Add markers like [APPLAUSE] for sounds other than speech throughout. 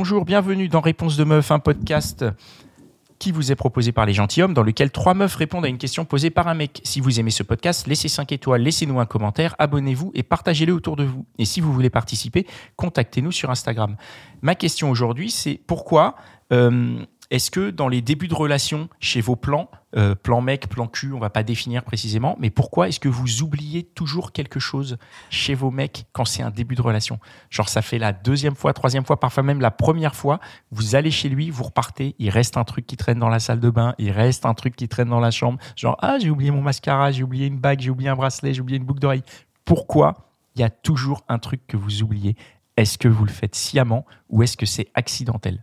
Bonjour, bienvenue dans Réponse de Meuf, un podcast qui vous est proposé par les gentilshommes, dans lequel trois meufs répondent à une question posée par un mec. Si vous aimez ce podcast, laissez 5 étoiles, laissez-nous un commentaire, abonnez-vous et partagez-le autour de vous. Et si vous voulez participer, contactez-nous sur Instagram. Ma question aujourd'hui, c'est pourquoi euh, est-ce que dans les débuts de relation, chez vos plans, euh, plan mec, plan cul, on va pas définir précisément, mais pourquoi est-ce que vous oubliez toujours quelque chose chez vos mecs quand c'est un début de relation? Genre ça fait la deuxième fois, troisième fois, parfois même la première fois, vous allez chez lui, vous repartez, il reste un truc qui traîne dans la salle de bain, il reste un truc qui traîne dans la chambre, genre ah j'ai oublié mon mascara, j'ai oublié une bague, j'ai oublié un bracelet, j'ai oublié une boucle d'oreille. Pourquoi il y a toujours un truc que vous oubliez? Est-ce que vous le faites sciemment ou est-ce que c'est accidentel?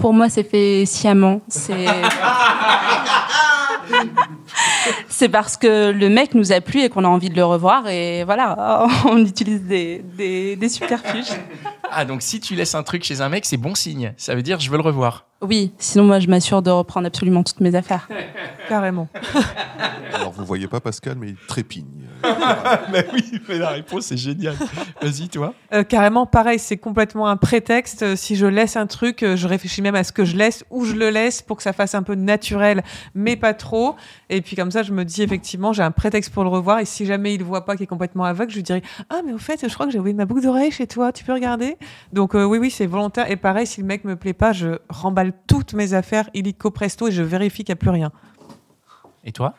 Pour moi, c'est fait sciemment. C'est. [LAUGHS] c'est parce que le mec nous a plu et qu'on a envie de le revoir. Et voilà, [LAUGHS] on utilise des, des, des subterfuges. Ah donc si tu laisses un truc chez un mec, c'est bon signe. Ça veut dire je veux le revoir. Oui, sinon moi je m'assure de reprendre absolument toutes mes affaires. [LAUGHS] Carrément. [LAUGHS] Alors vous voyez pas Pascal, mais il trépigne. [LAUGHS] mais oui, mais la réponse est géniale. Vas-y toi. Euh, carrément, pareil, c'est complètement un prétexte. Euh, Si je laisse un truc, euh, je réfléchis même à ce que je laisse, où je le laisse pour que ça fasse un peu naturel, mais pas trop. Et puis comme ça, je me dis effectivement, j'ai un prétexte pour le revoir. Et si jamais il le voit pas, qu'il est complètement aveugle, je lui dirais Ah, mais au fait, je crois que j'ai oublié ma boucle d'oreille chez toi, tu peux regarder? Donc euh, oui, oui, c'est volontaire. Et pareil, si le mec me plaît pas, je remballe toutes mes affaires illico presto et je vérifie qu'il n'y a plus rien. Et toi?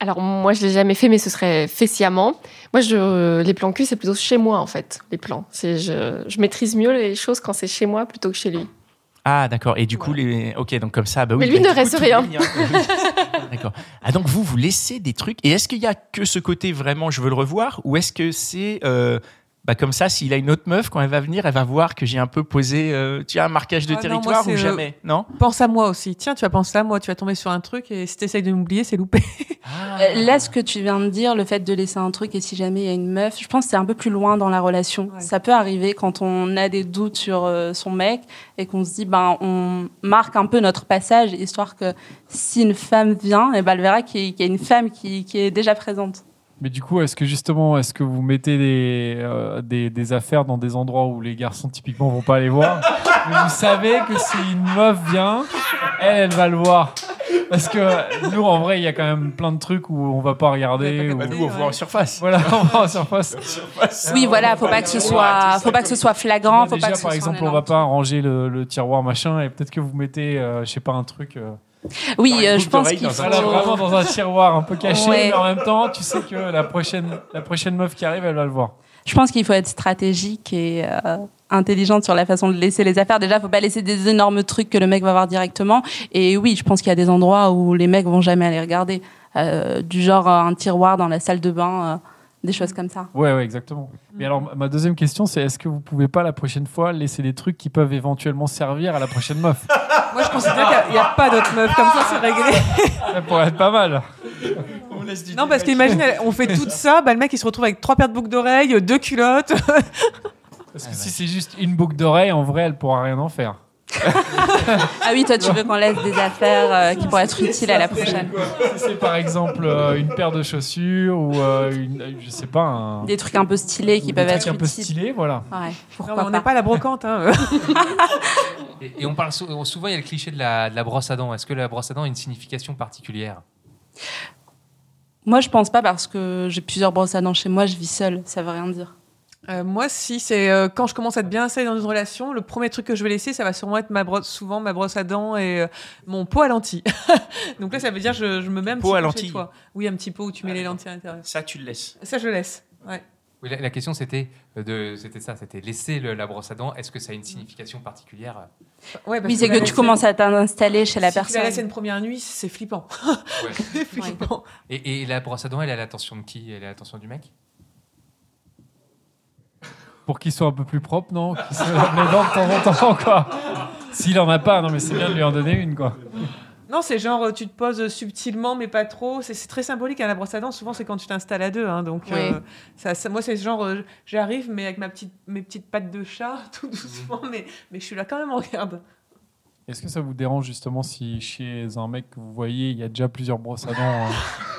Alors moi je l'ai jamais fait, mais ce serait fait sciemment. Moi je, les plans cul c'est plutôt chez moi en fait. Les plans, c'est je, je maîtrise mieux les choses quand c'est chez moi plutôt que chez lui. Ah d'accord. Et du coup les ok donc comme ça bah oui. Mais lui bah, ne coup, reste rien. [LAUGHS] d'accord. Ah donc vous vous laissez des trucs et est-ce qu'il y a que ce côté vraiment je veux le revoir ou est-ce que c'est euh, bah comme ça s'il a une autre meuf quand elle va venir elle va voir que j'ai un peu posé euh, tu as un marquage de Ah non, moi, territoire ou euh, jamais non? Pense à moi aussi. Tiens, tu vas penser à moi, tu vas tomber sur un truc et si tu essayes de m'oublier, c'est loupé. [LAUGHS] Euh, Là, ce que tu viens de dire, le fait de laisser un truc et si jamais il y a une meuf, je pense que c'est un peu plus loin dans la relation. Ouais. Ça peut arriver quand on a des doutes sur euh, son mec et qu'on se dit, ben, on marque un peu notre passage, histoire que si une femme vient, et ben, elle verra qu'il y, qu'il y a une femme qui, qui est déjà présente. Mais du coup, est-ce que justement, est-ce que vous mettez des, euh, des, des affaires dans des endroits où les garçons typiquement vont pas les voir Mais [LAUGHS] Vous savez que si une meuf vient, elle, elle va le voir. Parce que nous, en vrai, il y a quand même plein de trucs où on va pas regarder. Bah, nous on voit en surface. Voilà, on va en surface. Oui, voilà, faut pas que ce soit, faut pas que ce soit flagrant, faut Déjà, pas que ce par soit exemple, on va pas ranger le, le tiroir machin, et peut-être que vous mettez, euh, je sais pas, un truc. euh, Oui, euh, je pense qu'il faut. vraiment dans un tiroir un peu caché, Ouais. mais en même temps, tu sais que la prochaine, la prochaine meuf qui arrive, elle va le voir. Je pense qu'il faut être stratégique et euh, intelligente sur la façon de laisser les affaires. Déjà, faut pas laisser des énormes trucs que le mec va voir directement. Et oui, je pense qu'il y a des endroits où les mecs vont jamais aller regarder, Euh, du genre un tiroir dans la salle de bain, des choses comme ça. Ouais, ouais, exactement. Mais alors, ma deuxième question, c'est est-ce que vous pouvez pas la prochaine fois laisser des trucs qui peuvent éventuellement servir à la prochaine meuf? [LAUGHS] Moi, je considère qu'il n'y a, pas d'autres meufs. Comme ça, c'est réglé. [LAUGHS] Ça pourrait être pas mal. Non, parce qu'imagine, on fait tout ça, bah, le mec, il se retrouve avec trois paires de boucles d'oreilles, deux culottes. Parce que si c'est juste une boucle d'oreille, en vrai, elle pourra rien en faire. Ah oui, toi, tu veux qu'on laisse des affaires euh, qui pourraient être utiles à la prochaine. Si c'est par exemple euh, une paire de chaussures ou euh, une, je sais pas, un, Des trucs un peu stylés qui des peuvent trucs être un peu utiles. stylés, voilà. Ouais, pourquoi on n'est pas à la brocante. Hein. [LAUGHS] Et, et on parle sou- souvent, il y a le cliché de la, de la brosse à dents. Est-ce que la brosse à dents a une signification particulière? Moi, je pense pas parce que j'ai plusieurs brosses à dents chez moi, je vis seule, ça veut rien dire. Euh, moi, si, c'est euh, quand je commence à être bien installée dans une relation, le premier truc que je vais laisser, ça va sûrement être ma brosse, souvent ma brosse à dents et euh, mon pot à lentilles. [LAUGHS] Donc là, ça veut dire je, je me mets un Pot petit à lentilles. chez toi. Oui, un petit pot où tu mets les lentilles à l'intérieur. Ça tu le laisses. Ça, je laisse. Ouais. Oui, la, la question c'était de, c'était ça, c'était laisser le- la brosse à dents. Est-ce que ça a une signification particulière? Ouais, parce Oui, c'est que tu commences à t'installer chez la si tu la personne. laisses une première nuit, c'est flippant. Ouais. [LAUGHS] C'est flippant. et, et la brosse à dents, elle est à l'attention de qui? Elle est à l'attention du mec? Pour qu'il soit un peu plus propre, non? Qu'il se lave les dents de temps en temps, quoi. S'il en a pas, non, mais c'est bien de lui en donner une, quoi. Non, c'est genre tu te poses subtilement mais pas trop. C'est c'est très symbolique à la brosse à dents. Souvent c'est quand tu t'installes à deux. hein, donc Oui. euh, ça, ça- moi c'est genre euh, j'arrive mais avec ma petite mes petites pattes de chat [LAUGHS] tout doucement mais mais je suis là quand même regarde. Est-ce que ça vous dérange justement si chez un mec que vous voyez, il y a déjà plusieurs brosses à dents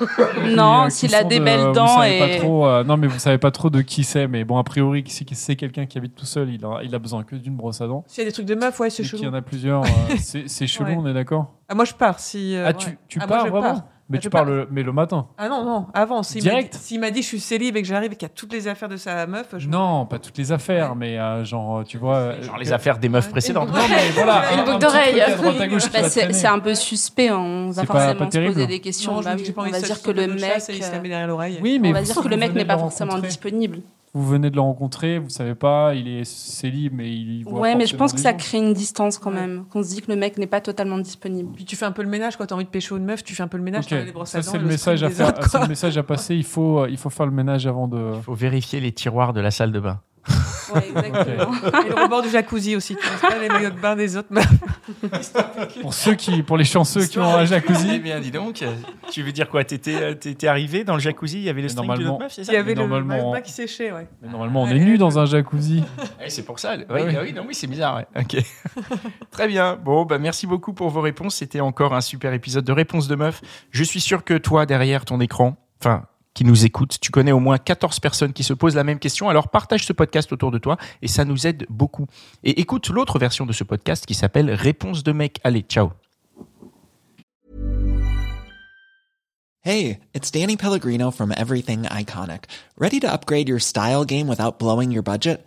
[LAUGHS] euh, Non, euh, s'il a des de- belles dents pas et. trop, euh, non, mais vous savez pas trop de qui c'est. Mais bon, a priori, si c'est quelqu'un qui habite tout seul, il a, il a besoin que d'une brosse à dents. S'il y a des trucs de meuf ouais c'est Et qu'il y en chelou. a plusieurs, euh, c'est [LAUGHS] chelou, Ouais. on est d'accord? Ah, moi je pars si. euh, Ah, tu, tu Ah, moi, pars je vraiment? pars. Mais tu pars. le, mais le matin Ah non non avant s'il Direct s'il m'a dit je suis célib et que j'arrive et qu'il y a toutes les affaires de sa meuf. Je... Non, pas toutes les affaires, mais euh, genre, tu vois. euh, Genre les affaires des meufs précédentes. Non, mais [LAUGHS] voilà, Une un- boucle d'oreille. Bah, c'est un peu suspect, on va pas- forcément pas se poser des questions. Non, je Bah pas on va dire que le mec. Oui, mais on va dire que le mec n'est pas forcément disponible. Vous venez de le rencontrer, vous savez pas, il est célib, mais il voit Ouais, mais je pense que ça crée une distance quand Ouais. même, qu'on se dit que le mec n'est pas totalement disponible. Puis tu fais un peu le ménage quand t'as envie de pécho une meuf, tu fais un peu le ménage, Ok, t'enlèves les brosses à ça c'est le message à faire, autres, c'est quoi. le message à passer. Il faut, euh, il faut faire le ménage avant de. Il faut vérifier les tiroirs de la salle de bain. [LAUGHS] Ouais, exactement. Et le rebord du jacuzzi aussi, tu pas les maillots de bain des autres meufs. Pour ceux qui, pour les chanceux qui ont un Eh jacuzzi. bien, dis donc, tu veux dire quoi? T'étais euh, t'étais arrivé dans le jacuzzi, il y avait le string normalement- de notre meuf, c'est ça? Il y avait le maillot de bain qui séchait, ouais. Mais normalement, on est nu dans un jacuzzi. Ouais, c'est pour ça. Oui, Ah oui. ah oui, non, oui, c'est bizarre. ouais. Ok. [LAUGHS] Très bien. Bon, bah, merci beaucoup pour vos réponses. C'était encore un super épisode de Réponse de Meuf. Je suis sûr que toi, derrière ton écran, enfin, qui nous écoute, tu connais au moins 14 personnes qui se posent la même question. Alors partage ce podcast autour de toi et ça nous aide beaucoup. Et écoute l'autre version de ce podcast qui s'appelle Réponse de mec. Allez, ciao. Hey, it's Danny Pellegrino from Everything Iconic. Ready to upgrade your style game without blowing your budget?